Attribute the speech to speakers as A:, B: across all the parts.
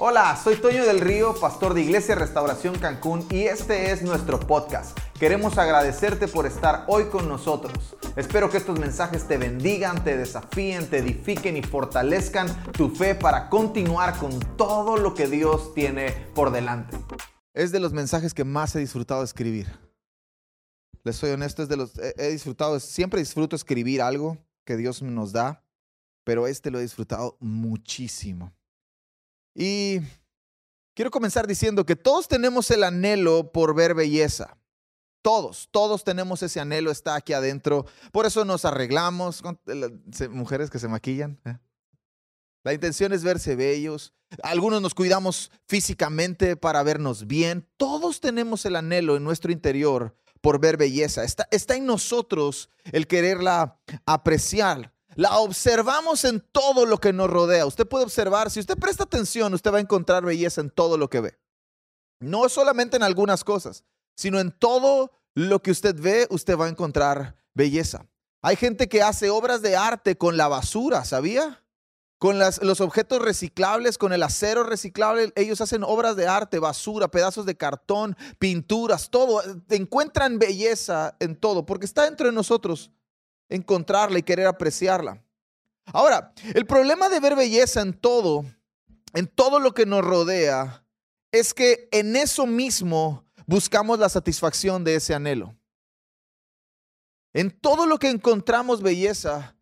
A: Hola, soy Toño del Río, pastor de Iglesia Restauración Cancún y este es nuestro podcast. Queremos agradecerte por estar hoy con nosotros. Espero que estos mensajes te bendigan, te desafíen, te edifiquen y fortalezcan tu fe para continuar con todo lo que Dios tiene por delante. Es de los mensajes que más he disfrutado escribir. Les soy honesto, es de los he disfrutado, siempre disfruto escribir algo que Dios nos da, pero este lo he disfrutado muchísimo. Y quiero comenzar diciendo que todos tenemos el anhelo por ver belleza. Todos, todos tenemos ese anhelo, está aquí adentro. Por eso nos arreglamos, mujeres que se maquillan. ¿eh? La intención es verse bellos. Algunos nos cuidamos físicamente para vernos bien. Todos tenemos el anhelo en nuestro interior por ver belleza. Está, está en nosotros el quererla apreciar. La observamos en todo lo que nos rodea. Usted puede observar, si usted presta atención, usted va a encontrar belleza en todo lo que ve. No solamente en algunas cosas, sino en todo lo que usted ve, usted va a encontrar belleza. Hay gente que hace obras de arte con la basura, ¿sabía? Con los objetos reciclables, con el acero reciclable, ellos hacen obras de arte, basura, pedazos de cartón, pinturas, todo. Encuentran belleza en todo, porque está dentro de nosotros encontrarla y querer apreciarla. Ahora, el problema de ver belleza en todo, en todo lo que nos rodea, es que en eso mismo buscamos la satisfacción de ese anhelo. En todo lo que encontramos belleza,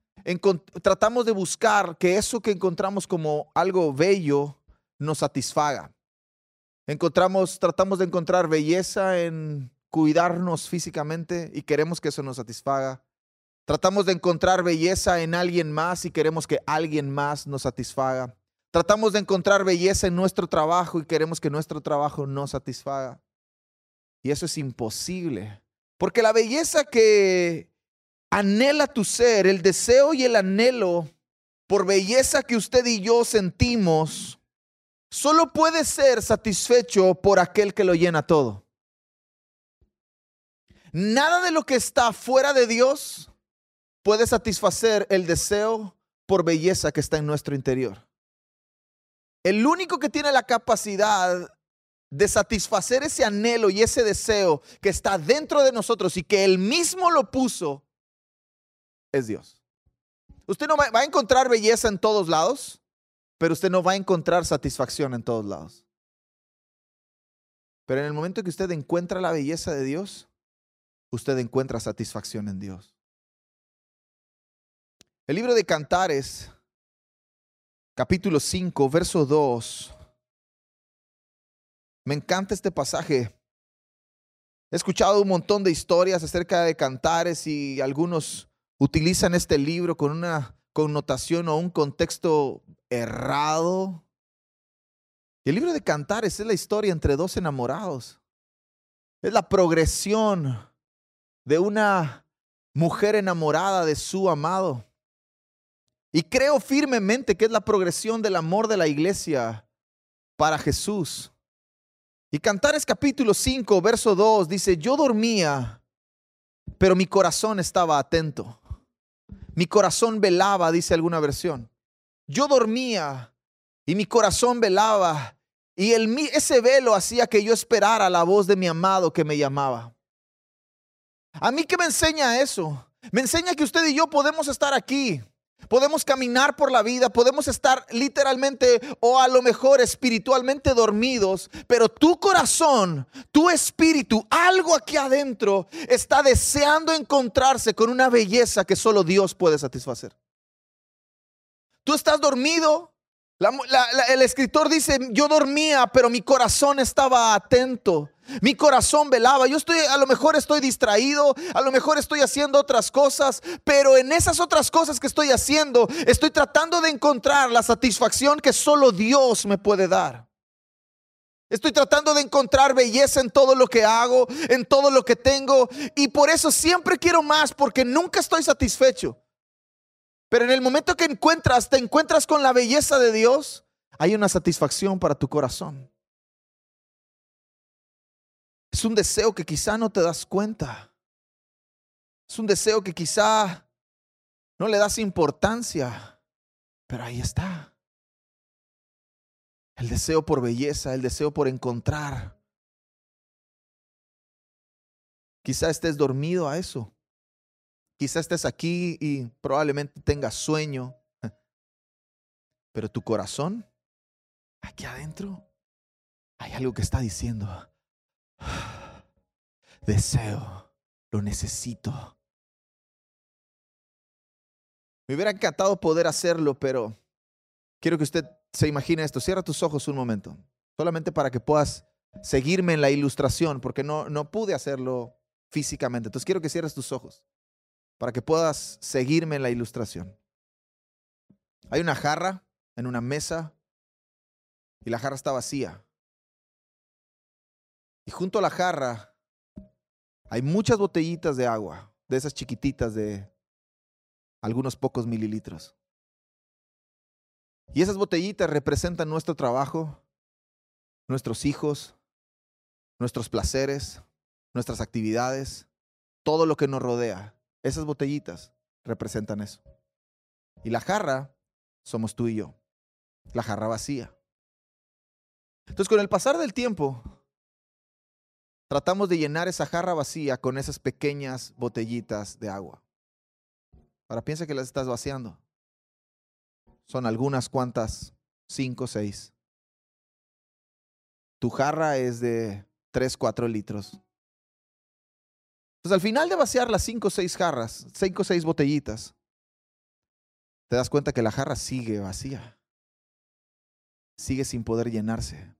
A: tratamos de buscar que eso que encontramos como algo bello nos satisfaga. Encontramos, tratamos de encontrar belleza en cuidarnos físicamente y queremos que eso nos satisfaga. Tratamos de encontrar belleza en alguien más y queremos que alguien más nos satisfaga. Tratamos de encontrar belleza en nuestro trabajo y queremos que nuestro trabajo nos satisfaga. Y eso es imposible. Porque la belleza que anhela tu ser, el deseo y el anhelo por belleza que usted y yo sentimos, solo puede ser satisfecho por aquel que lo llena todo. Nada de lo que está fuera de Dios puede satisfacer el deseo por belleza que está en nuestro interior. El único que tiene la capacidad de satisfacer ese anhelo y ese deseo que está dentro de nosotros y que Él mismo lo puso es Dios. Usted no va, a encontrar belleza en todos lados, pero usted no va a encontrar satisfacción en todos lados. Pero en el momento que usted encuentra la belleza de Dios, usted encuentra satisfacción en Dios. El libro de Cantares, capítulo 5, verso 2. Me encanta este pasaje. He escuchado un montón de historias acerca de cantares y algunos utilizan este libro con una connotación o un contexto errado. El libro de cantares es la historia entre dos enamorados. Es la progresión de una mujer enamorada de su amado. Y creo firmemente que es la progresión del amor de la iglesia para Jesús. Y Cantares capítulo 5, verso 2 dice, yo dormía, pero mi corazón estaba atento. Mi corazón velaba, dice alguna versión. Yo dormía y mi corazón velaba. Y el, ese velo hacía que yo esperara la voz de mi amado que me llamaba. ¿A mí qué me enseña eso? Me enseña que usted y yo podemos estar aquí Podemos caminar por la vida, podemos estar literalmente o a lo mejor espiritualmente dormidos, pero tu corazón, tu espíritu, algo aquí adentro está deseando encontrarse con una belleza que solo Dios puede satisfacer. Tú estás dormido, el escritor dice, yo dormía, pero mi corazón estaba atento. Mi corazón velaba. Yo estoy, a lo mejor estoy distraído, a lo mejor estoy haciendo otras cosas, pero en esas otras cosas que estoy haciendo, estoy tratando de encontrar la satisfacción que solo Dios me puede dar. Estoy tratando de encontrar belleza en todo lo que hago, en todo lo que tengo, y por eso siempre quiero más, porque nunca estoy satisfecho. Pero en el momento que encuentras, te encuentras con la belleza de Dios, hay una satisfacción para tu corazón. Es un deseo que quizá no te das cuenta. Es un deseo que quizá no le das importancia, pero ahí está. El deseo por belleza, el deseo por encontrar. Quizá estés dormido a eso. Quizá estés aquí y probablemente tengas sueño. Pero tu corazón, aquí adentro, hay algo que está diciendo. Deseo, lo necesito. Me hubiera encantado poder hacerlo, pero quiero que usted se imagine esto. Cierra tus ojos un momento, solamente para que puedas seguirme en la ilustración, porque no, no pude hacerlo físicamente. Entonces quiero que cierres tus ojos para que puedas seguirme en la ilustración. Hay una jarra en una mesa y la jarra está vacía. Y junto a la jarra hay muchas botellitas de agua, de esas chiquititas de algunos pocos mililitros. Y esas botellitas representan nuestro trabajo, nuestros hijos, nuestros placeres, nuestras actividades, todo lo que nos rodea. Esas botellitas representan eso. Y la jarra somos tú y yo la jarra vacía. Entonces, con el pasar del tiempo, tratamos de llenar esa jarra vacía con esas pequeñas botellitas de agua. Ahora piensa que las estás vaciando. Son algunas cuantas, cinco, seis. Tu jarra es de tres, cuatro litros. Entonces, al final de vaciar las cinco o seis jarras, cinco o seis botellitas, te das cuenta que la jarra sigue vacía sigue sin poder llenarse.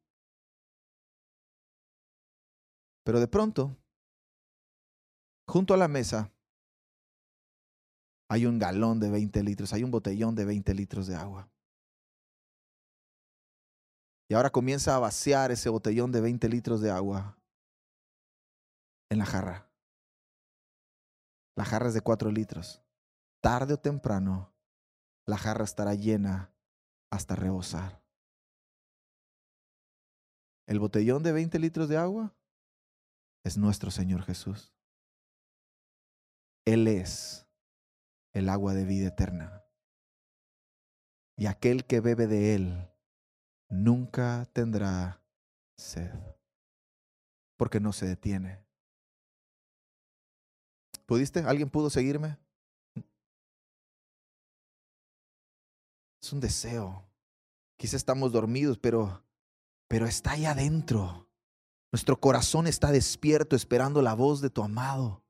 A: Pero de pronto, junto a la mesa, hay un galón de 20 litros, hay un botellón de 20 litros de agua. Y ahora comienza a vaciar ese botellón de 20 litros de agua en la jarra. La jarra es de 4 litros. Tarde o temprano, la jarra estará llena hasta rebosar. El botellón de 20 litros de agua es nuestro Señor Jesús. Él es el agua de vida eterna. Y aquel que bebe de Él nunca tendrá sed, porque no se detiene. ¿Pudiste? ¿Alguien pudo seguirme? Es un deseo. Quizá estamos dormidos, pero pero está ahí adentro. Nuestro corazón está despierto esperando la voz de tu amado,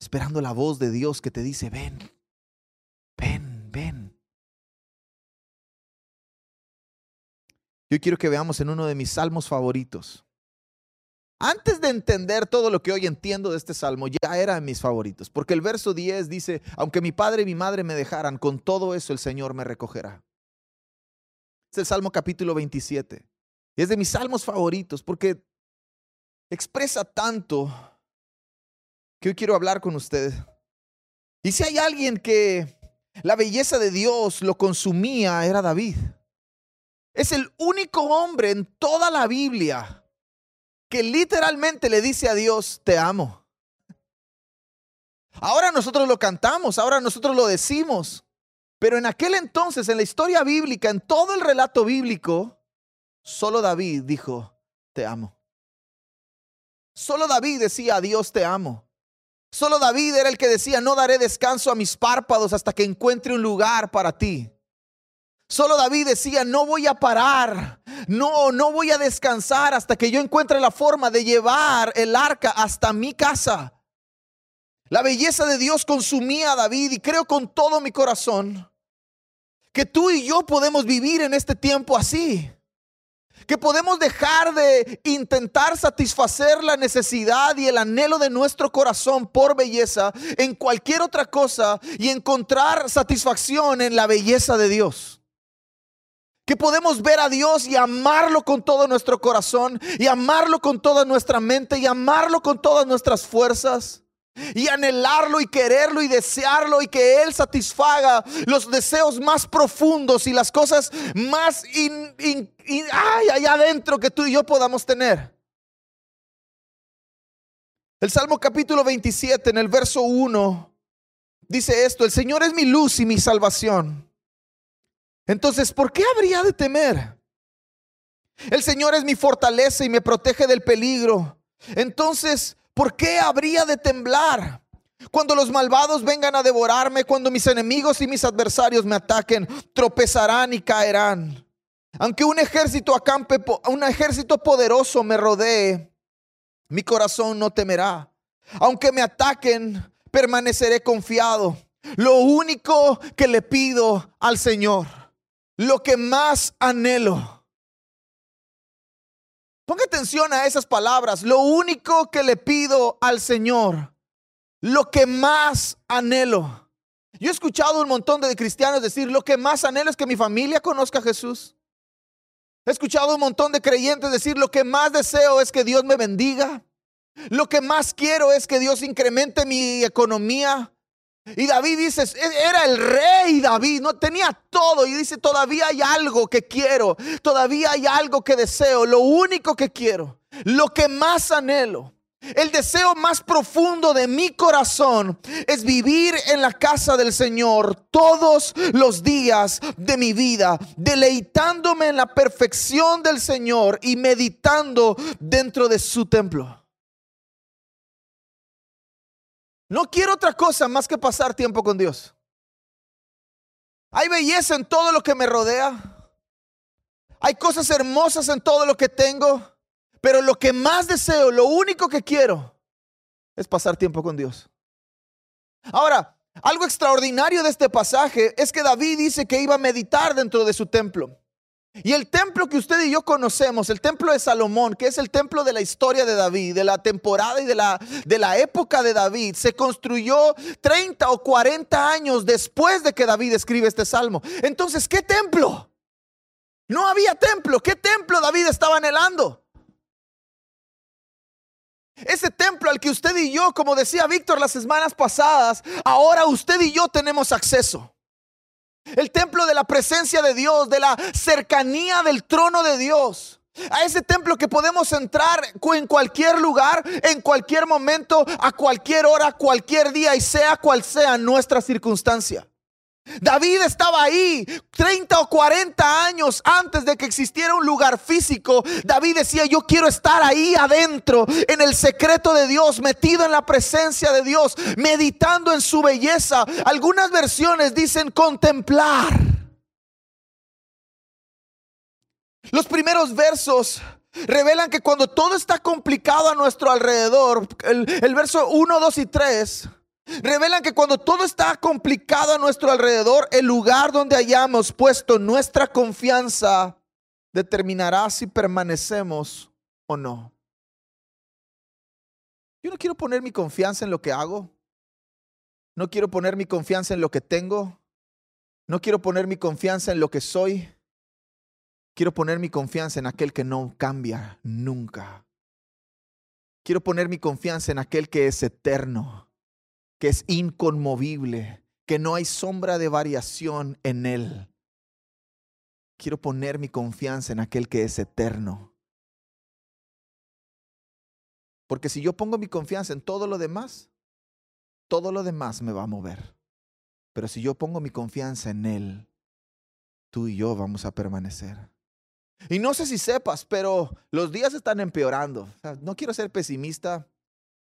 A: esperando la voz de Dios que te dice, ven, ven, ven. Yo quiero que veamos en uno de mis salmos favoritos. Antes de entender todo lo que hoy entiendo de este salmo, ya era de mis favoritos, porque el verso 10 dice, aunque mi padre y mi madre me dejaran, con todo eso el Señor me recogerá. Es el Salmo capítulo 27. Es de mis salmos favoritos porque expresa tanto que hoy quiero hablar con ustedes. Y si hay alguien que la belleza de Dios lo consumía, era David. Es el único hombre en toda la Biblia que literalmente le dice a Dios, te amo. Ahora nosotros lo cantamos, ahora nosotros lo decimos, pero en aquel entonces, en la historia bíblica, en todo el relato bíblico, Solo David dijo, te amo. Solo David decía, Dios te amo. Solo David era el que decía, no daré descanso a mis párpados hasta que encuentre un lugar para ti. Solo David decía, no voy a parar, no, no voy a descansar hasta que yo encuentre la forma de llevar el arca hasta mi casa. La belleza de Dios consumía a David y creo con todo mi corazón que tú y yo podemos vivir en este tiempo así que podemos dejar de intentar satisfacer la necesidad y el anhelo de nuestro corazón por belleza en cualquier otra cosa y encontrar satisfacción en la belleza de Dios. Que podemos ver a Dios y amarlo con todo nuestro corazón y amarlo con toda nuestra mente y amarlo con todas nuestras fuerzas y anhelarlo y quererlo y desearlo y que Él satisfaga los deseos más profundos y las cosas más allá adentro que tú y yo podamos tener. El Salmo capítulo 27 en el verso 1 dice esto, el Señor es mi luz y mi salvación. Entonces, ¿por qué habría de temer? El Señor es mi fortaleza y me protege del peligro. Entonces, ¿por qué habría de temblar? Cuando los malvados vengan a devorarme, cuando mis enemigos y mis adversarios me ataquen, tropezarán y caerán. Aunque un ejército acampe, un ejército poderoso me rodee, mi corazón no temerá. Aunque me ataquen, permaneceré confiado. Lo único que le pido al Señor, lo que más anhelo. Ponga atención a esas palabras. Lo único que le pido al Señor, lo que más anhelo. Yo he escuchado un montón de cristianos decir, lo que más anhelo es que mi familia conozca a Jesús. He escuchado un montón de creyentes decir, lo que más deseo es que Dios me bendiga. Lo que más quiero es que Dios incremente mi economía. Y David dice, e-, era el rey David, no tenía todo. Y dice, todavía hay algo que quiero, todavía hay algo que deseo, lo único que quiero, lo que más anhelo. El deseo más profundo de mi corazón es vivir en la casa del Señor todos los días de mi vida, deleitándome en la perfección del Señor y meditando dentro de su templo. No quiero otra cosa más que pasar tiempo con Dios. Hay belleza en todo lo que me rodea. Hay cosas hermosas en todo lo que tengo. Pero lo que más deseo, lo único que quiero, es pasar tiempo con Dios. Ahora, algo extraordinario de este pasaje es que David dice que iba a meditar dentro de su templo. Y el templo que usted y yo conocemos, el templo de Salomón, que es el templo de la historia de David, de la temporada y de la, de la época de David, se construyó 30 o 40 años después de que David escribe este salmo. Entonces, ¿qué templo? No había templo. ¿Qué templo David estaba anhelando? Ese templo al que usted y yo, como decía Víctor las semanas pasadas, ahora usted y yo tenemos acceso. El templo de la presencia de Dios, de la cercanía del trono de Dios. A ese templo que podemos entrar en cualquier lugar, en cualquier momento, a cualquier hora, cualquier día y sea cual sea nuestra circunstancia. David estaba ahí 30 o 40 años antes de que existiera un lugar físico. David decía, yo quiero estar ahí adentro, en el secreto de Dios, metido en la presencia de Dios, meditando en su belleza. Algunas versiones dicen contemplar. Los primeros versos revelan que cuando todo está complicado a nuestro alrededor, el, verso 1, 2 y 3 revelan que cuando todo está complicado a nuestro alrededor, el lugar donde hayamos puesto nuestra confianza determinará si permanecemos o no. Yo no quiero poner mi confianza en lo que hago. No quiero poner mi confianza en lo que tengo. No quiero poner mi confianza en lo que soy. Quiero poner mi confianza en aquel que no cambia nunca. Quiero poner mi confianza en aquel que es eterno que es inconmovible, que no hay sombra de variación en Él. Quiero poner mi confianza en aquel que es eterno. Porque si yo pongo mi confianza en todo lo demás, todo lo demás me va a mover. Pero si yo pongo mi confianza en Él, tú y yo vamos a permanecer. Y no sé si sepas, pero los días están empeorando. no quiero ser pesimista,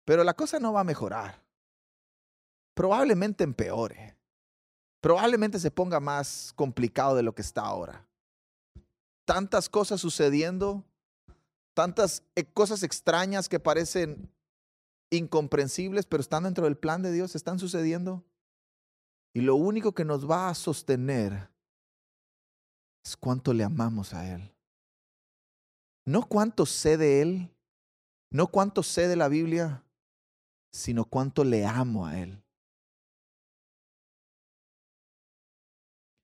A: pero la cosa no va a mejorar probablemente empeore. Probablemente se ponga más complicado de lo que está ahora. Tantas cosas sucediendo, tantas eh, cosas extrañas que parecen incomprensibles, pero están dentro del plan de Dios, están sucediendo. Y lo único que nos va a sostener es cuánto le amamos a Él. No cuánto sé de Él, no cuánto sé de la Biblia, sino cuánto le amo a Él.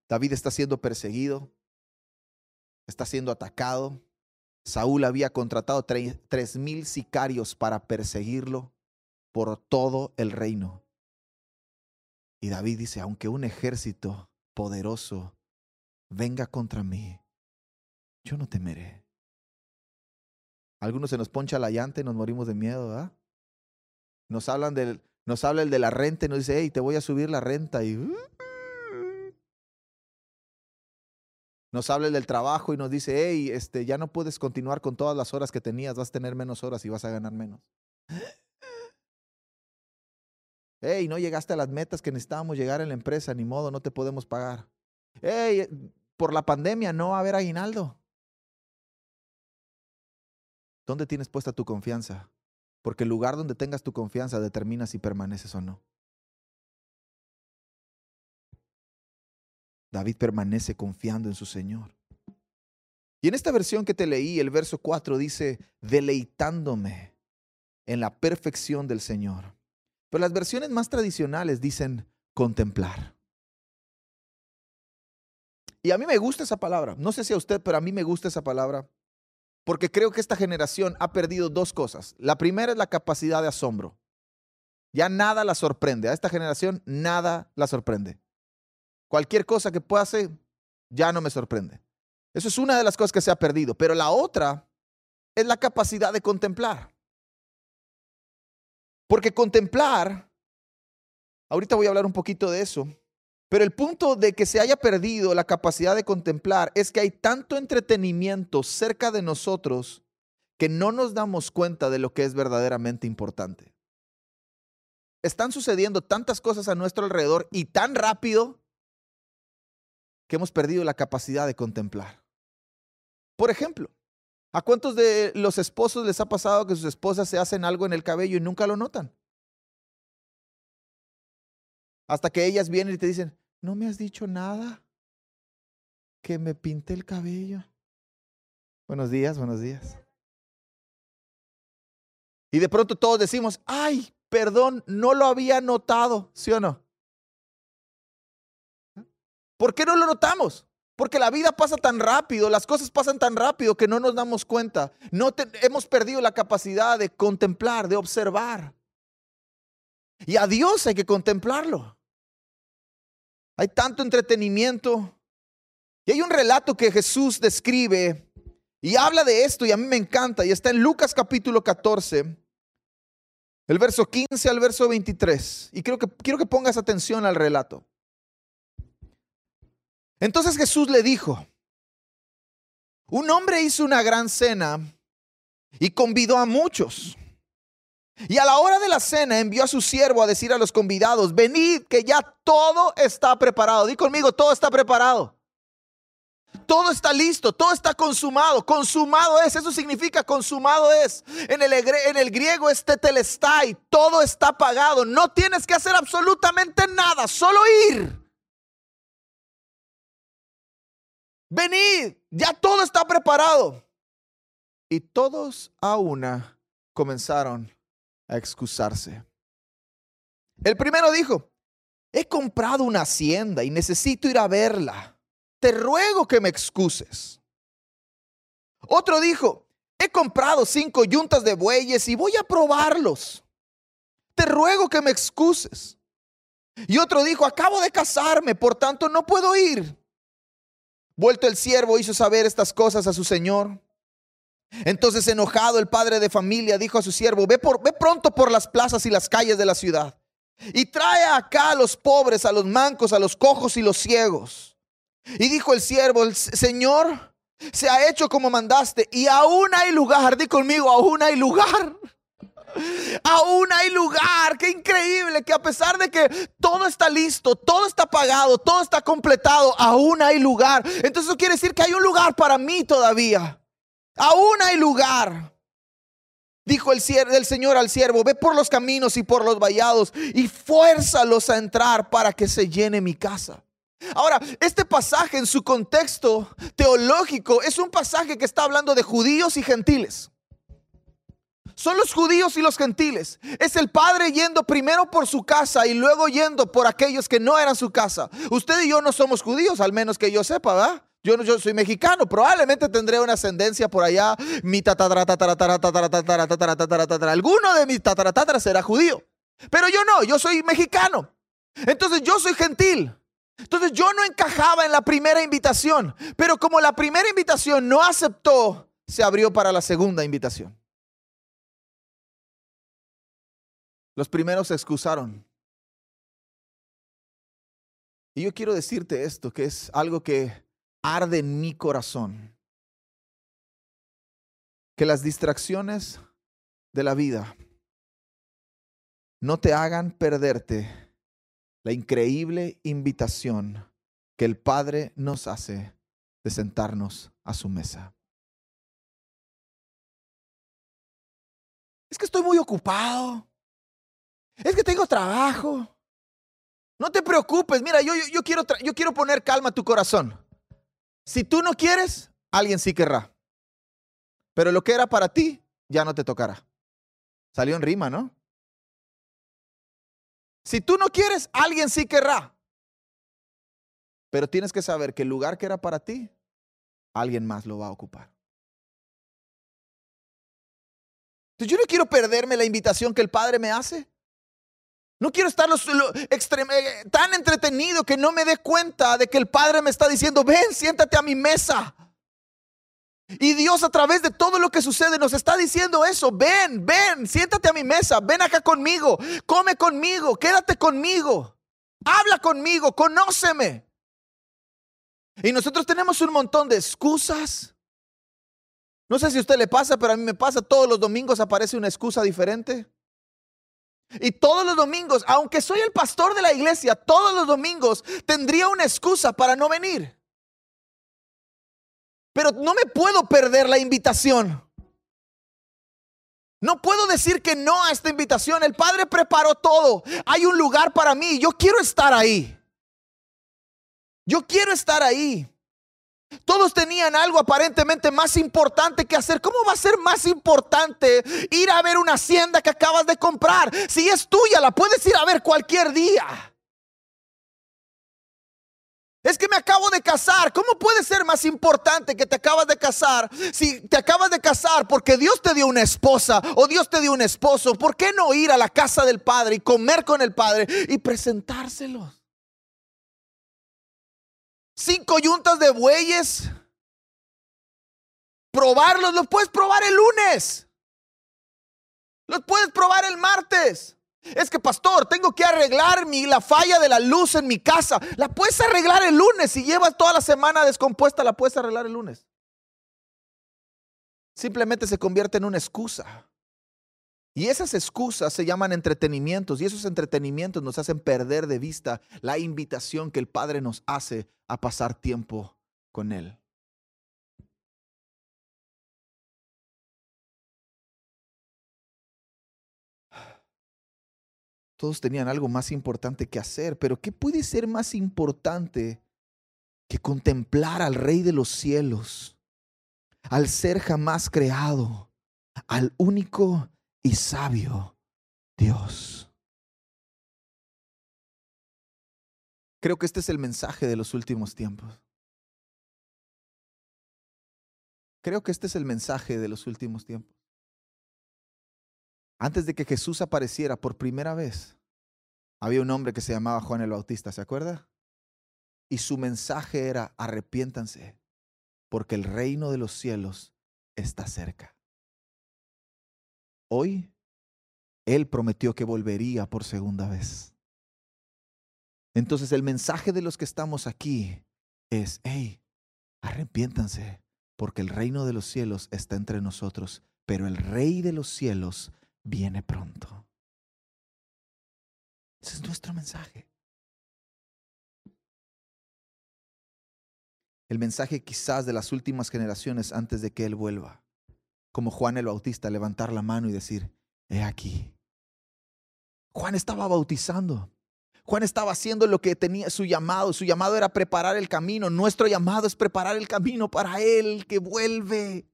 A: David está siendo perseguido, está siendo atacado. Saúl había contratado tres mil sicarios para perseguirlo por todo el reino. Y David dice, aunque un ejército poderoso venga contra mí, yo no temeré. Algunos se nos poncha la llanta y nos morimos de miedo, Nos hablan del, nos habla el de la renta y nos dice, hey, te voy a subir la renta y uh, nos habla del trabajo y nos dice, hey, este, ya no puedes continuar con todas las horas que tenías, vas a tener menos horas y vas a ganar menos. Hey, no llegaste a las metas que necesitábamos llegar en la empresa, ni modo, no te podemos pagar. Hey, por la pandemia no va a haber aguinaldo. ¿Dónde tienes puesta tu confianza? Porque el lugar donde tengas tu confianza determina si permaneces o no. David permanece confiando en su Señor. Y en esta versión que te leí, el verso 4 dice, deleitándome en la perfección del Señor. Pero las versiones más tradicionales dicen contemplar. Y a mí me gusta esa palabra. No sé si a usted, pero a mí me gusta esa palabra. Porque creo que esta generación ha perdido dos cosas. La primera es la capacidad de asombro. Ya nada la sorprende. A esta generación nada la sorprende. Cualquier cosa que hacer, ya no me sorprende. Eso es una de las cosas que se ha perdido. Pero la otra es la capacidad de contemplar. Porque contemplar, ahorita voy a hablar un poquito de eso, pero el punto de que se haya perdido la capacidad de contemplar es que hay tanto entretenimiento cerca de nosotros que no nos damos cuenta de lo que es verdaderamente importante. Están sucediendo tantas cosas a nuestro alrededor y tan rápido que hemos perdido la capacidad de contemplar. Por ejemplo, ¿a cuántos de los esposos les ha pasado que sus esposas se hacen algo en el cabello y nunca lo notan? Hasta que ellas vienen y te dicen, no me has dicho nada, que me pinte el cabello. Buenos días, buenos días. Y de pronto todos decimos, ay, perdón, no lo había notado, ¿sí o no? ¿Por qué no lo notamos? Porque la vida pasa tan rápido, las cosas pasan tan rápido que no nos damos cuenta. No hemos perdido la capacidad de contemplar, de observar. Y a Dios hay que contemplarlo. Hay tanto entretenimiento. Y hay un relato que Jesús describe y habla de esto y a mí me encanta y está en Lucas capítulo 14, el verso 15 al verso 23. Y quiero que, quiero que pongas atención al relato. Entonces Jesús le dijo, un hombre hizo una gran cena y convidó a muchos. Y a la hora de la cena envió a su siervo a decir a los convidados, venid que ya todo está preparado. Di conmigo, todo está preparado. Todo está listo, todo está consumado. Consumado es, eso significa consumado es. En el, griego es tetelestai, todo está pagado. No tienes que hacer absolutamente nada, solo ir. Venid, ya todo está preparado. Y todos a una comenzaron a excusarse. El primero dijo, he comprado una hacienda y necesito ir a verla. Te ruego que me excuses. Otro dijo, he comprado cinco yuntas de bueyes y voy a probarlos. Te ruego que me excuses. Y otro dijo, acabo de casarme, por tanto no puedo ir. Vuelto el siervo hizo saber estas cosas a su señor. Entonces enojado el padre de familia dijo a su siervo, ve, por, ve pronto por las plazas y las calles de la ciudad y trae acá a los pobres, a los mancos, a los cojos y los ciegos. Y dijo el siervo, Señor, se ha hecho como mandaste y aún hay lugar, di conmigo, aún hay lugar. Aún hay lugar. Qué increíble que a pesar de que todo está listo, todo está pagado, todo está completado, aún hay lugar. Entonces eso quiere decir que hay un lugar para mí todavía. Aún hay lugar. Dijo el, el Señor al siervo, ve por los caminos y por los vallados y fuérzalos a entrar para que se llene mi casa. Ahora, este pasaje en su contexto teológico es un pasaje que está hablando de judíos y gentiles. Son los judíos y los gentiles. Es el padre yendo primero por su casa y luego yendo por aquellos que no eran su casa. Usted y yo no somos judíos, al menos que yo sepa, ¿verdad? Yo, yo soy mexicano, probablemente tendré una ascendencia por allá. Mi tatara, Alguno de mis tatara, será judío. Pero yo no, yo soy mexicano. Entonces yo soy gentil. Entonces yo no encajaba en la primera invitación. Pero como la primera invitación no aceptó, se abrió para la segunda invitación. Los primeros se excusaron. Y yo quiero decirte esto, que es algo que arde en mi corazón que las distracciones de la vida no te hagan perderte la increíble invitación que el Padre nos hace de sentarnos a su mesa. Es que estoy muy ocupado. Es que tengo trabajo. No te preocupes. Mira, yo, yo, quiero, yo quiero poner calma a tu corazón. Si tú no quieres, alguien sí querrá. Pero lo que era para ti, ya no te tocará. Salió en rima, ¿no? Si tú no quieres, alguien sí querrá. Pero tienes que saber que el lugar que era para ti, alguien más lo va a ocupar. Entonces yo no quiero perderme la invitación que el Padre me hace. No quiero estar eh, tan entretenido que no me dé cuenta de que el Padre me está diciendo, ven, siéntate a mi mesa. Y Dios a través de todo lo que sucede nos está diciendo eso, ven, ven, siéntate a mi mesa, ven acá conmigo, come conmigo, quédate conmigo, habla conmigo, conóceme. Y nosotros tenemos un montón de excusas. No sé si a usted le pasa, pero a mí me pasa, todos los domingos aparece una excusa diferente. Y todos los domingos, aunque soy el pastor de la iglesia, todos los domingos tendría una excusa para no venir. Pero no me puedo perder la invitación. No puedo decir que no a esta invitación. El Padre preparó todo. Hay un lugar para mí. Yo quiero estar ahí. Yo quiero estar ahí. Todos tenían algo aparentemente más importante que hacer. ¿Cómo va a ser más importante ir a ver una hacienda que acabas de comprar? Si es tuya, la puedes ir a ver cualquier día. Es que me acabo de casar. ¿Cómo puede ser más importante que te acabas de casar? Si te acabas de casar porque Dios te dio una esposa o Dios te dio un esposo, ¿por qué no ir a la casa del Padre y comer con el Padre y presentárselos? Cinco yuntas de bueyes, probarlos, los puedes probar el lunes, los puedes probar el martes. Es que, pastor, tengo que arreglar mi, la falla de la luz en mi casa. La puedes arreglar el lunes. Si llevas toda la semana descompuesta, la puedes arreglar el lunes. Simplemente se convierte en una excusa. Y esas excusas se llaman entretenimientos y esos entretenimientos nos hacen perder de vista la invitación que el Padre nos hace a pasar tiempo con Él. Todos tenían algo más importante que hacer, pero ¿qué puede ser más importante que contemplar al Rey de los cielos, al ser jamás creado, al único y sabio Dios. Creo que este es el mensaje de los últimos tiempos. Creo que este es el mensaje de los últimos tiempos. Antes de que Jesús apareciera por primera vez, había un hombre que se llamaba Juan el Bautista, ¿se acuerda? Y su mensaje era, arrepiéntanse, porque el reino de los cielos está cerca. Hoy Él prometió que volvería por segunda vez. Entonces el mensaje de los que estamos aquí es, hey, arrepiéntanse, porque el reino de los cielos está entre nosotros, pero el rey de los cielos viene pronto. Ese es nuestro mensaje. El mensaje quizás de las últimas generaciones antes de que Él vuelva como Juan el Bautista, levantar la mano y decir, he aquí. Juan estaba bautizando. Juan estaba haciendo lo que tenía su llamado. Su llamado era preparar el camino. Nuestro llamado es preparar el camino para Él que vuelve.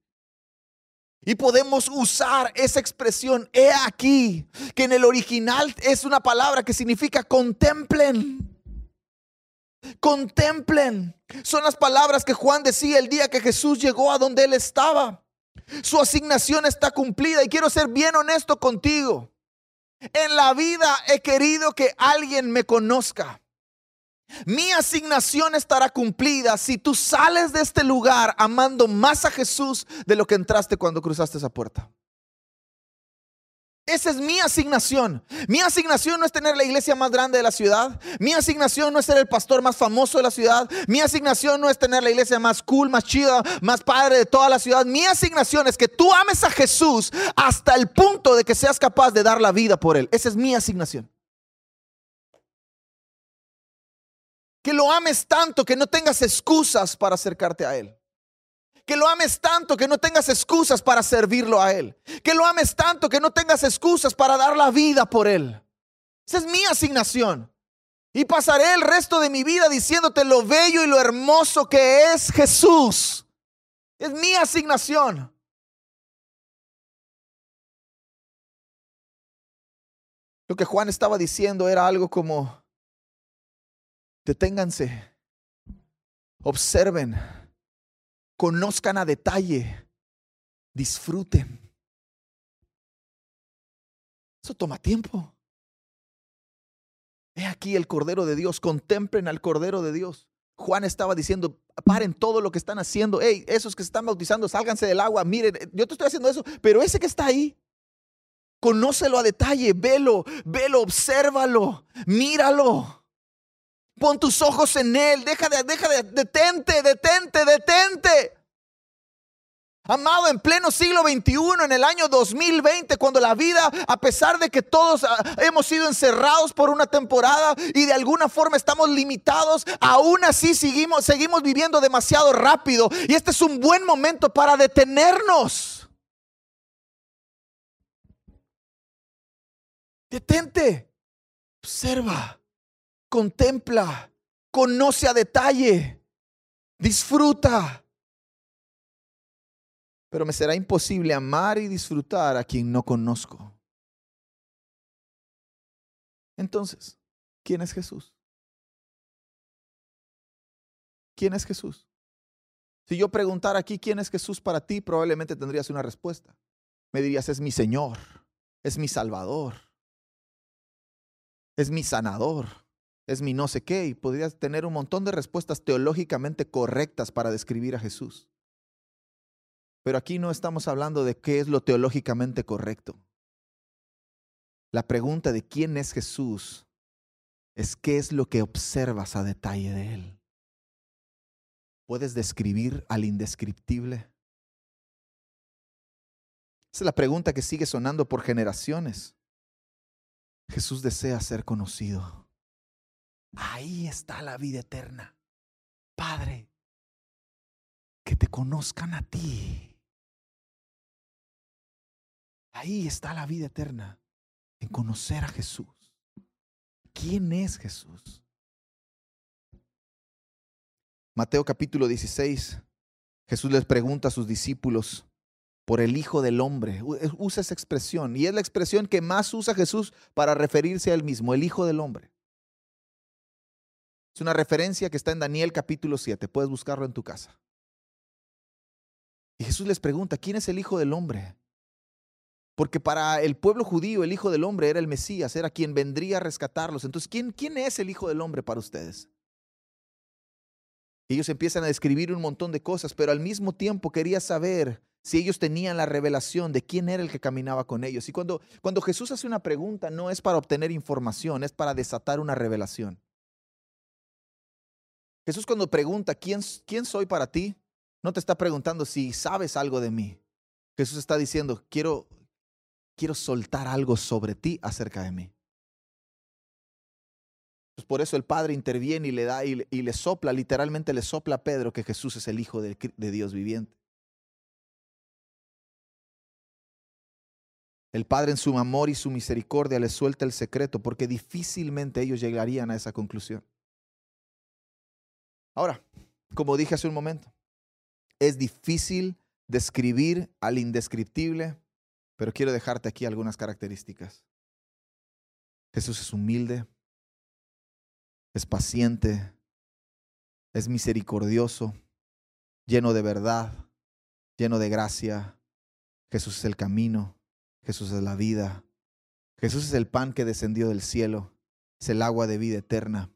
A: Y podemos usar esa expresión, he aquí, que en el original es una palabra que significa contemplen. Contemplen. Son las palabras que Juan decía el día que Jesús llegó a donde él estaba. Su asignación está cumplida y quiero ser bien honesto contigo. En la vida he querido que alguien me conozca. Mi asignación estará cumplida si tú sales de este lugar amando más a Jesús de lo que entraste cuando cruzaste esa puerta. Esa es mi asignación. Mi asignación no es tener la iglesia más grande de la ciudad. Mi asignación no es ser el pastor más famoso de la ciudad. Mi asignación no es tener la iglesia más cool, más chida, más padre de toda la ciudad. Mi asignación es que tú ames a Jesús hasta el punto de que seas capaz de dar la vida por Él. Esa es mi asignación. Que lo ames tanto que no tengas excusas para acercarte a Él. Que lo ames tanto que no tengas excusas para servirlo a Él. Que lo ames tanto que no tengas excusas para dar la vida por Él. Esa es mi asignación. Y pasaré el resto de mi vida diciéndote lo bello y lo hermoso que es Jesús. Es mi asignación. Lo que Juan estaba diciendo era algo como, deténganse, observen conozcan a detalle, disfruten. Eso toma tiempo. He aquí el Cordero de Dios, contemplen al Cordero de Dios. Juan estaba diciendo, paren todo lo que están haciendo. Hey, esos que se están bautizando, sálganse del agua. Miren, yo te estoy haciendo eso, pero ese que está ahí, conócelo a detalle, velo, velo, obsérvalo, míralo. Pon tus ojos en Él. Deja de, deja de, detente, detente, detente. Amado, en pleno siglo XXI, en el año 2020, cuando la vida, a pesar de que todos ah, hemos sido encerrados por una temporada y de alguna forma estamos limitados, aún así seguimos, seguimos viviendo demasiado rápido. Y este es un buen momento para detenernos. Detente, observa contempla, conoce a detalle, disfruta. Pero me será imposible amar y disfrutar a quien no conozco. Entonces, ¿quién es Jesús? ¿Quién es Jesús? Si yo preguntara aquí quién es Jesús para ti, probablemente tendrías una respuesta. Me dirías, es mi Señor, es mi Salvador, es mi sanador, es mi no sé qué, y podrías tener un montón de respuestas teológicamente correctas para describir a Jesús. Pero aquí no estamos hablando de qué es lo teológicamente correcto. La pregunta de quién es Jesús es qué es lo que observas a detalle de Él. ¿Puedes describir al indescriptible? Esa es la pregunta que sigue sonando por generaciones. Jesús desea ser conocido. Ahí está la vida eterna. Padre, que te conozcan a ti. Ahí está la vida eterna, en conocer a Jesús. ¿Quién es Jesús? Mateo capítulo 16, Jesús les pregunta a sus discípulos por el Hijo del Hombre. Usa esa expresión y es la expresión que más usa Jesús para referirse a él mismo, el Hijo del Hombre. Es una referencia que está en Daniel capítulo 7. Puedes buscarlo en tu casa. Y Jesús les pregunta, ¿quién es el Hijo del Hombre? Porque para el pueblo judío el Hijo del Hombre era el Mesías, era quien vendría a rescatarlos. Entonces, ¿quién, quién es el Hijo del Hombre para ustedes? Ellos empiezan a describir un montón de cosas, pero al mismo tiempo quería saber si ellos tenían la revelación de quién era el que caminaba con ellos. Y cuando, cuando Jesús hace una pregunta, no es para obtener información, es para desatar una revelación. Jesús cuando pregunta, ¿quién, ¿quién soy para ti? No te está preguntando si sabes algo de mí. Jesús está diciendo, quiero, quiero soltar algo sobre ti acerca de mí. Pues por eso el Padre interviene y le da y, le sopla, literalmente le sopla a Pedro que Jesús es el Hijo de, de Dios viviente. El Padre en su amor y su misericordia le suelta el secreto porque difícilmente ellos llegarían a esa conclusión. Ahora, como dije hace un momento, es difícil describir al indescriptible, pero quiero dejarte aquí algunas características. Jesús es humilde, es paciente, es misericordioso, lleno de verdad, lleno de gracia. Jesús es el camino, Jesús es la vida, Jesús es el pan que descendió del cielo, es el agua de vida eterna,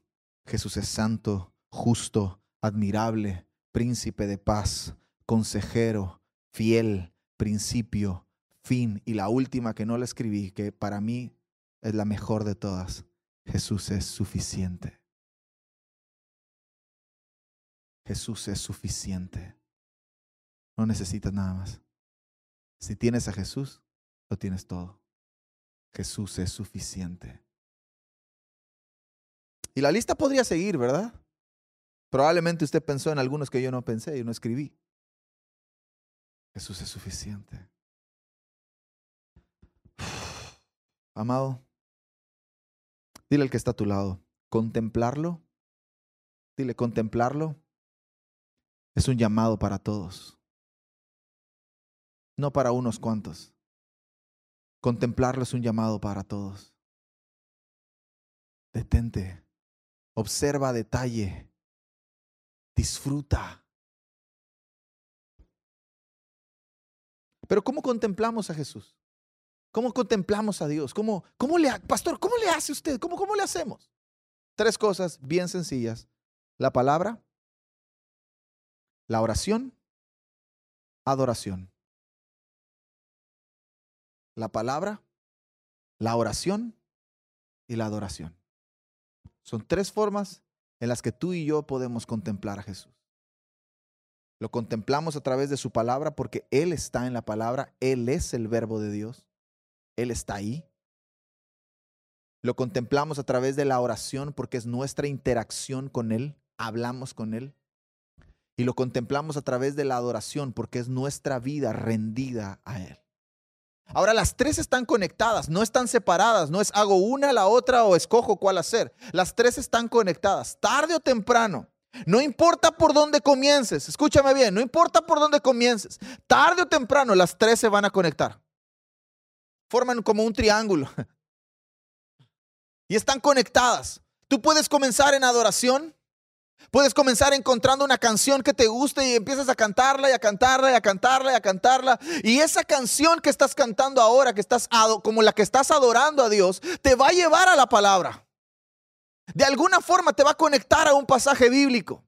A: Jesús es santo, justo, admirable, príncipe de paz, consejero, fiel, principio, fin y la última que no la escribí, que para mí es la mejor de todas. Jesús es suficiente. Jesús es suficiente. No necesitas nada más. Si tienes a Jesús, lo tienes todo. Jesús es suficiente. Y la lista podría seguir, ¿verdad? Probablemente usted pensó en algunos que yo no pensé y no escribí. Jesús es suficiente. Amado, dile al que está a tu lado, contemplarlo, dile, contemplarlo es un llamado para todos, no para unos cuantos. Contemplarlo es un llamado para todos. Detente, observa detalle, disfruta. Pero ¿cómo contemplamos a Jesús? ¿Cómo contemplamos a Dios? ¿Cómo, cómo le, pastor, ¿cómo le hace usted? ¿Cómo, ¿Cómo le hacemos? Tres cosas bien sencillas. La palabra, la oración, adoración. La palabra, la oración y la adoración. Son tres formas en las que tú y yo podemos contemplar a Jesús. Lo contemplamos a través de su palabra porque Él está en la palabra, Él es el verbo de Dios, Él está ahí. Lo contemplamos a través de la oración porque es nuestra interacción con Él, hablamos con Él. Y lo contemplamos a través de la adoración porque es nuestra vida rendida a Él. Ahora las tres están conectadas, no están separadas, no es hago una, la otra o escojo cuál hacer. Las tres están conectadas, tarde o temprano. No importa por dónde comiences, escúchame bien, no importa por dónde comiences, tarde o temprano las tres se van a conectar. Forman como un triángulo. Y están conectadas. Tú puedes comenzar en adoración, puedes comenzar encontrando una canción que te guste y empiezas a cantarla y a cantarla y a cantarla y a cantarla. Y esa canción que estás cantando ahora, que estás como la que estás adorando a Dios, te va a llevar a la palabra de alguna forma te va a conectar a un pasaje bíblico.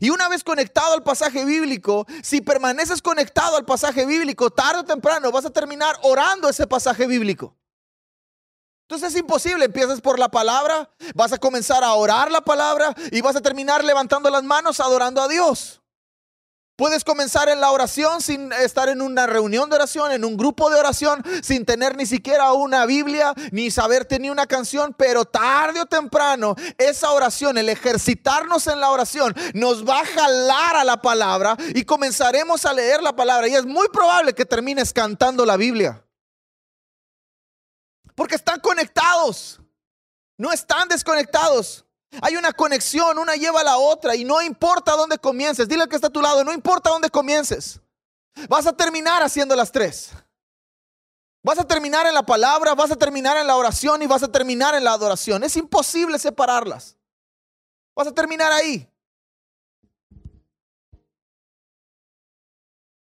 A: Y una vez conectado al pasaje bíblico, si permaneces conectado al pasaje bíblico, tarde o temprano vas a terminar orando ese pasaje bíblico. Entonces es imposible, empiezas por la palabra, vas a comenzar a orar la palabra y vas a terminar levantando las manos adorando a Dios. Puedes comenzar en la oración sin estar en una reunión de oración, en un grupo de oración, sin tener ni siquiera una Biblia, ni saberte ni una canción, pero tarde o temprano esa oración, el ejercitarnos en la oración, nos va a jalar a la palabra y comenzaremos a leer la palabra. Y es muy probable que termines cantando la Biblia. Porque están conectados, no están desconectados. Hay una conexión, una lleva a la otra y no importa dónde comiences. Dile al que está a tu lado, no importa dónde comiences. Vas a terminar haciendo las tres. Vas a terminar en la palabra, vas a terminar en la oración y vas a terminar en la adoración. Es imposible separarlas. Vas a terminar ahí.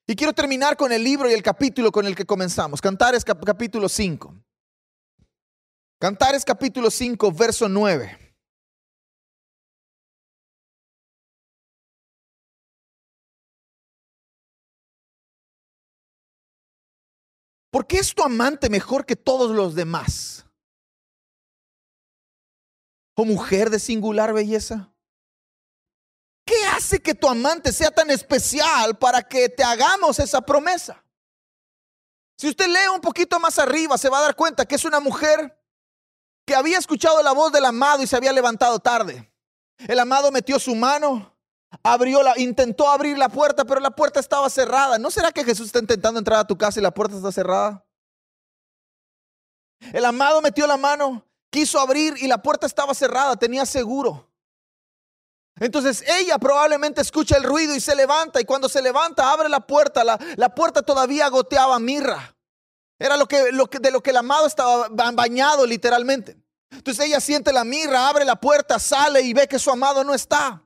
A: Y quiero terminar con el libro y el capítulo con el que comenzamos. Cantares capítulo 5. Cantares capítulo 5, verso 9. ¿Por qué es tu amante mejor que todos los demás? ¿O mujer de singular belleza? ¿Qué hace que tu amante sea tan especial para que te hagamos esa promesa? Si usted lee un poquito más arriba, se va a dar cuenta que es una mujer que había escuchado la voz del amado y se había levantado tarde. El amado metió su mano abrió la, intentó abrir la puerta, pero la puerta estaba cerrada. ¿No será que Jesús está intentando entrar a tu casa y la puerta está cerrada? El amado metió la mano, quiso abrir y la puerta estaba cerrada, tenía seguro. Entonces ella probablemente escucha el ruido y se levanta y cuando se levanta abre la puerta, la, la puerta todavía goteaba mirra. Era lo que, lo que, de lo que el amado estaba bañado literalmente. Entonces ella siente la mirra, abre la puerta, sale y ve que su amado no está.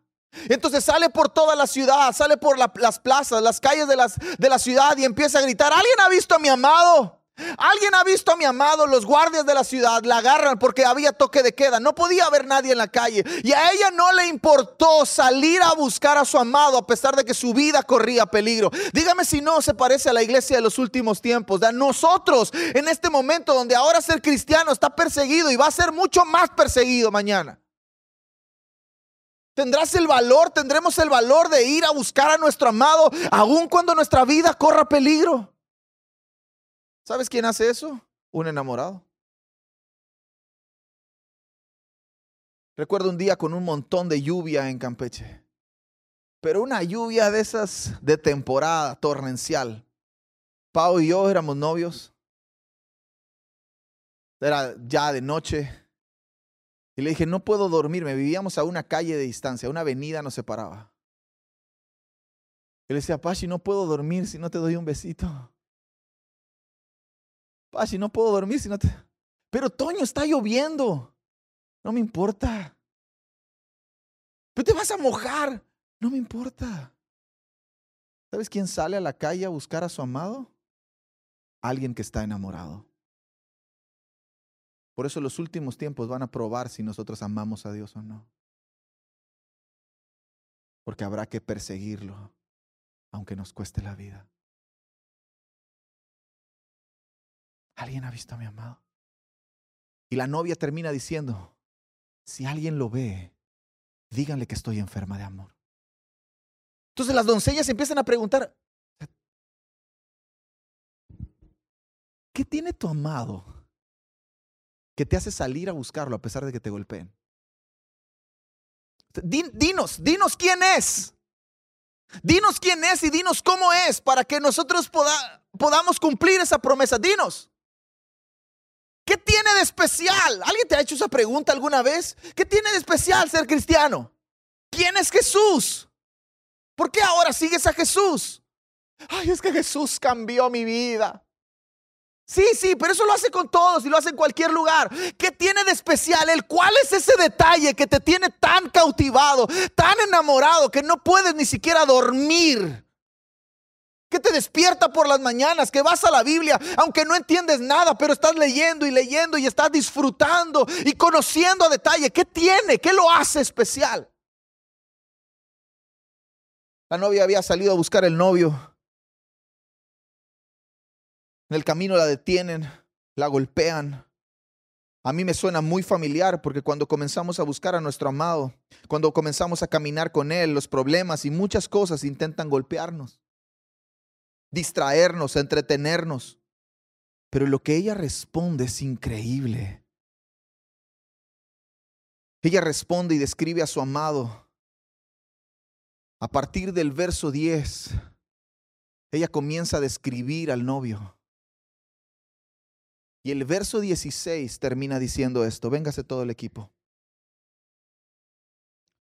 A: Entonces sale por toda la ciudad, sale por las plazas, las calles de, las, de la ciudad y empieza a gritar, ¿alguien ha visto a mi amado? Alguien ha visto a mi amado, los guardias de la ciudad la agarran porque había toque de queda, no podía haber nadie en la calle y a ella no le importó salir a buscar a su amado a pesar de que su vida corría peligro. Dígame si no se parece a la iglesia de los últimos tiempos. Nosotros en este momento donde ahora ser cristiano está perseguido y va a ser mucho más perseguido mañana. ¿Tendrás el valor, tendremos el valor de ir a buscar a nuestro amado aun cuando nuestra vida corra peligro? ¿Sabes quién hace eso? Un enamorado. Recuerdo un día con un montón de lluvia en Campeche, pero una lluvia de esas de temporada torrencial. Pau y yo éramos novios. Era ya de noche. Y le dije, no puedo dormirme. Vivíamos a una calle de distancia, una avenida nos separaba. Y le decía, Pachi, no puedo dormir si no te doy un besito si no puedo dormir si no te... Pero Toño, está lloviendo. No me importa. Pero te vas a mojar. No me importa. ¿Sabes quién sale a la calle a buscar a su amado? Alguien que está enamorado. Por eso los últimos tiempos van a probar si nosotros amamos a Dios o no. Porque habrá que perseguirlo, aunque nos cueste la vida. ¿Alguien ha visto a mi amado? Y la novia termina diciendo, si alguien lo ve, díganle que estoy enferma de amor. Entonces las doncellas empiezan a preguntar, ¿qué tiene tu amado que te hace salir a buscarlo a pesar de que te golpeen? Dinos, dinos quién es. Dinos quién es y dinos cómo es para que nosotros podamos cumplir esa promesa. Dinos. ¿Qué tiene de especial? ¿Alguien te ha hecho esa pregunta alguna vez? ¿Qué tiene de especial ser cristiano? ¿Quién es Jesús? ¿Por qué ahora sigues a Jesús? Ay, es que Jesús cambió mi vida. Sí, sí, pero eso lo hace con todos y lo hace en cualquier lugar. ¿Qué tiene de especial él? ¿Cuál es ese detalle que te tiene tan cautivado, tan enamorado que no puedes ni siquiera dormir? Que te despierta por las mañanas, que vas a la Biblia, aunque no entiendes nada, pero estás leyendo y leyendo y estás disfrutando y conociendo a detalle. ¿Qué tiene? ¿Qué lo hace especial? La novia había salido a buscar el novio. En el camino la detienen, la golpean. A mí me suena muy familiar porque cuando comenzamos a buscar a nuestro amado, cuando comenzamos a caminar con él, los problemas y muchas cosas intentan golpearnos distraernos, entretenernos. Pero lo que ella responde es increíble. Ella responde y describe a su amado. A partir del verso 10, ella comienza a describir al novio. Y el verso 16 termina diciendo esto. Véngase todo el equipo.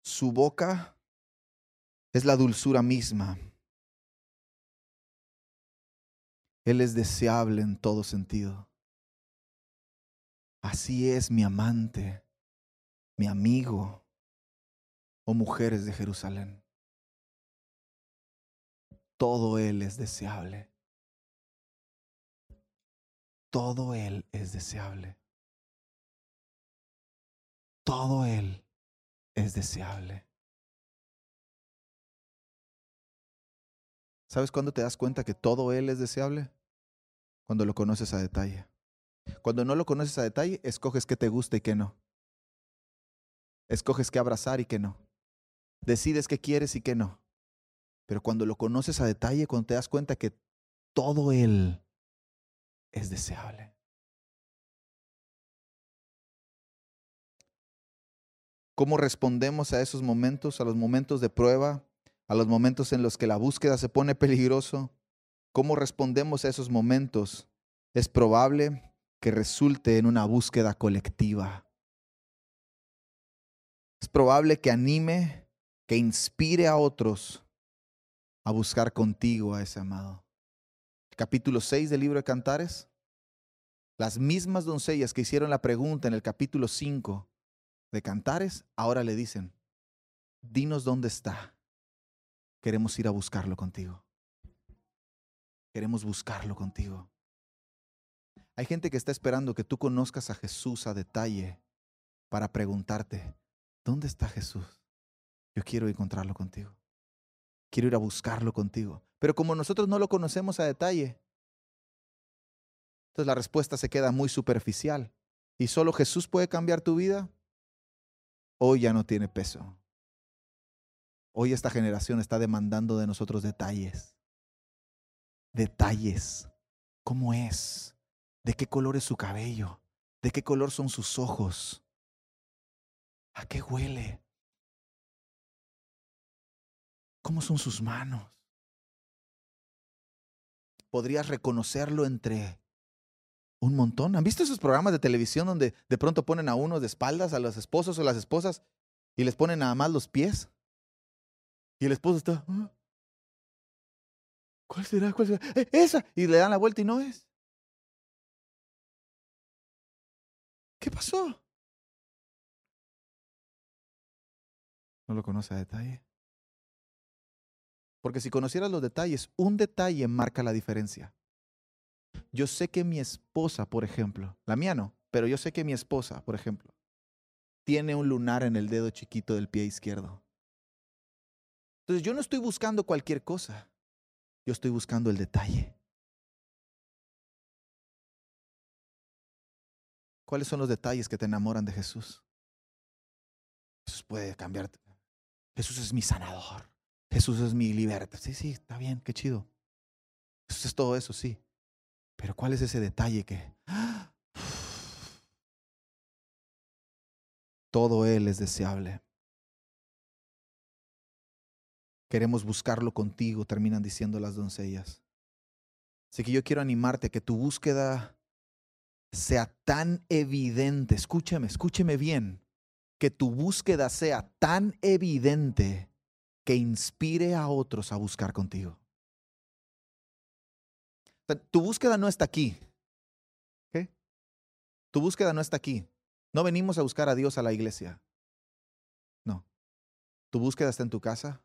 A: Su boca es la dulzura misma Él es deseable en todo sentido. Así es mi amante, mi amigo, oh mujeres de Jerusalén. Todo Él es deseable. Todo Él es deseable. Todo Él es deseable. ¿Sabes cuándo te das cuenta que todo Él es deseable? Cuando lo conoces a detalle. Cuando no lo conoces a detalle, escoges qué te gusta y qué no. Escoges qué abrazar y qué no. Decides qué quieres y qué no. Pero cuando lo conoces a detalle, cuando te das cuenta que todo Él es deseable. ¿Cómo respondemos a esos momentos, a los momentos de prueba, a los momentos en los que la búsqueda se pone peligroso? Cómo respondemos a esos momentos es probable que resulte en una búsqueda colectiva. Es probable que anime, que inspire a otros a buscar contigo a ese amado. capítulo 6 del libro de Cantares, las mismas doncellas que hicieron la pregunta en el capítulo 5 de Cantares, ahora le dicen, dinos dónde está. Queremos ir a buscarlo contigo. Queremos buscarlo contigo. Hay gente que está esperando que tú conozcas a Jesús a detalle para preguntarte, ¿dónde está Jesús? Yo quiero encontrarlo contigo. Quiero ir a buscarlo contigo. Pero como nosotros no lo conocemos a detalle, entonces la respuesta se queda muy superficial. ¿Y solo Jesús puede cambiar tu vida? Hoy ya no tiene peso. Hoy esta generación está demandando de nosotros detalles. Detalles. ¿Cómo es? ¿De qué color es su cabello? ¿De qué color son sus ojos? ¿A qué huele? ¿Cómo son sus manos? Podrías reconocerlo entre un montón. ¿Han visto esos programas de televisión donde de pronto ponen a uno de espaldas a los esposos o las esposas y les ponen nada más los pies? Y el esposo está, ah, ¿cuál será? ¿Cuál será? Eh, esa. Y le dan la vuelta y no es. ¿Qué pasó? No lo conoce a detalle. Porque si conocieras los detalles, un detalle marca la diferencia. Yo sé que mi esposa, por ejemplo, la mía no, pero yo sé que mi esposa, por ejemplo, tiene un lunar en el dedo chiquito del pie izquierdo. Entonces yo no estoy buscando cualquier cosa, yo estoy buscando el detalle. ¿Cuáles son los detalles que te enamoran de Jesús? Jesús puede cambiarte. Jesús es mi sanador. Jesús es mi libertad. Sí, sí, está bien, qué chido. Jesús es todo eso, sí. Pero ¿cuál es ese detalle que... Todo Él es deseable. Queremos buscarlo contigo, terminan diciendo las doncellas. Así que yo quiero animarte a que tu búsqueda sea tan evidente, escúcheme, escúcheme bien, que tu búsqueda sea tan evidente que inspire a otros a buscar contigo. Tu búsqueda no está aquí. ¿Qué? Tu búsqueda no está aquí. No venimos a buscar a Dios a la iglesia. No. Tu búsqueda está en tu casa.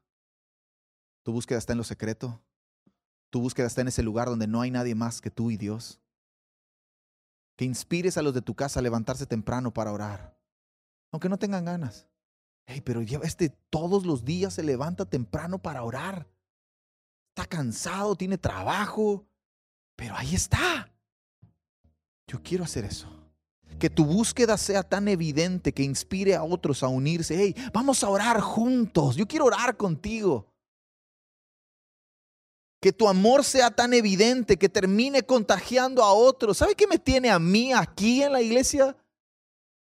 A: Tu búsqueda está en lo secreto. Tu búsqueda está en ese lugar donde no hay nadie más que tú y Dios. Que inspires a los de tu casa a levantarse temprano para orar. Aunque no tengan ganas. Hey, pero este todos los días se levanta temprano para orar. Está cansado, tiene trabajo, pero ahí está. Yo quiero hacer eso. Que tu búsqueda sea tan evidente que inspire a otros a unirse. Hey, vamos a orar juntos. Yo quiero orar contigo. Que tu amor sea tan evidente que termine contagiando a otros. ¿Sabe qué me tiene a mí aquí en la iglesia?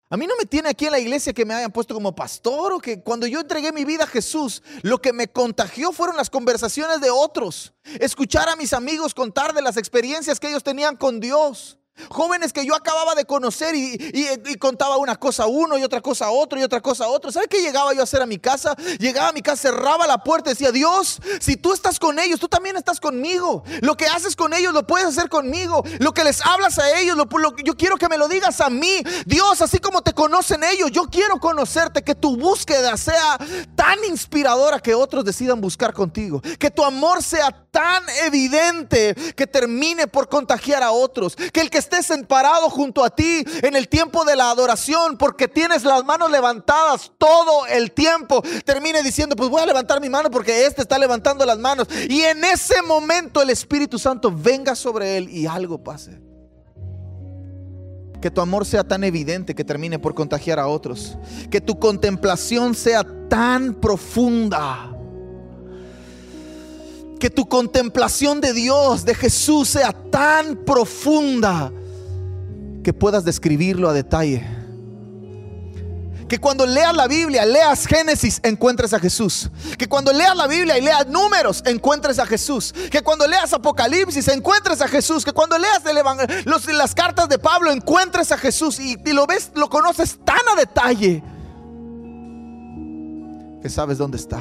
A: A mí no me tiene aquí en la iglesia que me hayan puesto como pastor o que cuando yo entregué mi vida a Jesús, lo que me contagió fueron las conversaciones de otros. Escuchar a mis amigos contar de las experiencias que ellos tenían con Dios. Jóvenes que yo acababa de conocer y, contaba una cosa uno y otra cosa otro y otra cosa otro. ¿Sabe qué llegaba yo a hacer a mi casa? Llegaba a mi casa, cerraba la puerta y decía, Dios, si tú estás con ellos, tú también estás conmigo. Lo que haces con ellos lo puedes hacer conmigo. Lo que les hablas a ellos, lo, yo quiero que me lo digas a mí. Dios, así como te conocen ellos, yo quiero conocerte, que tu búsqueda sea tan inspiradora que otros decidan buscar contigo. Que tu amor sea tan evidente que termine por contagiar a otros. Que el que estés parado junto a ti en el tiempo de la adoración porque tienes las manos levantadas todo el tiempo, termine diciendo, pues voy a levantar mi mano porque este está levantando las manos. Y en ese momento el Espíritu Santo venga sobre él y algo pase. Que tu amor sea tan evidente que termine por contagiar a otros. Que tu contemplación sea tan profunda que tu contemplación de Dios, de Jesús, sea tan profunda que puedas describirlo a detalle. Que cuando leas la Biblia, leas Génesis, encuentres a Jesús. Que cuando leas la Biblia y leas números, encuentres a Jesús. Que cuando leas Apocalipsis, encuentres a Jesús. Que cuando leas las cartas de Pablo, encuentres a Jesús. Y, y lo ves, lo conoces tan a detalle que sabes dónde está.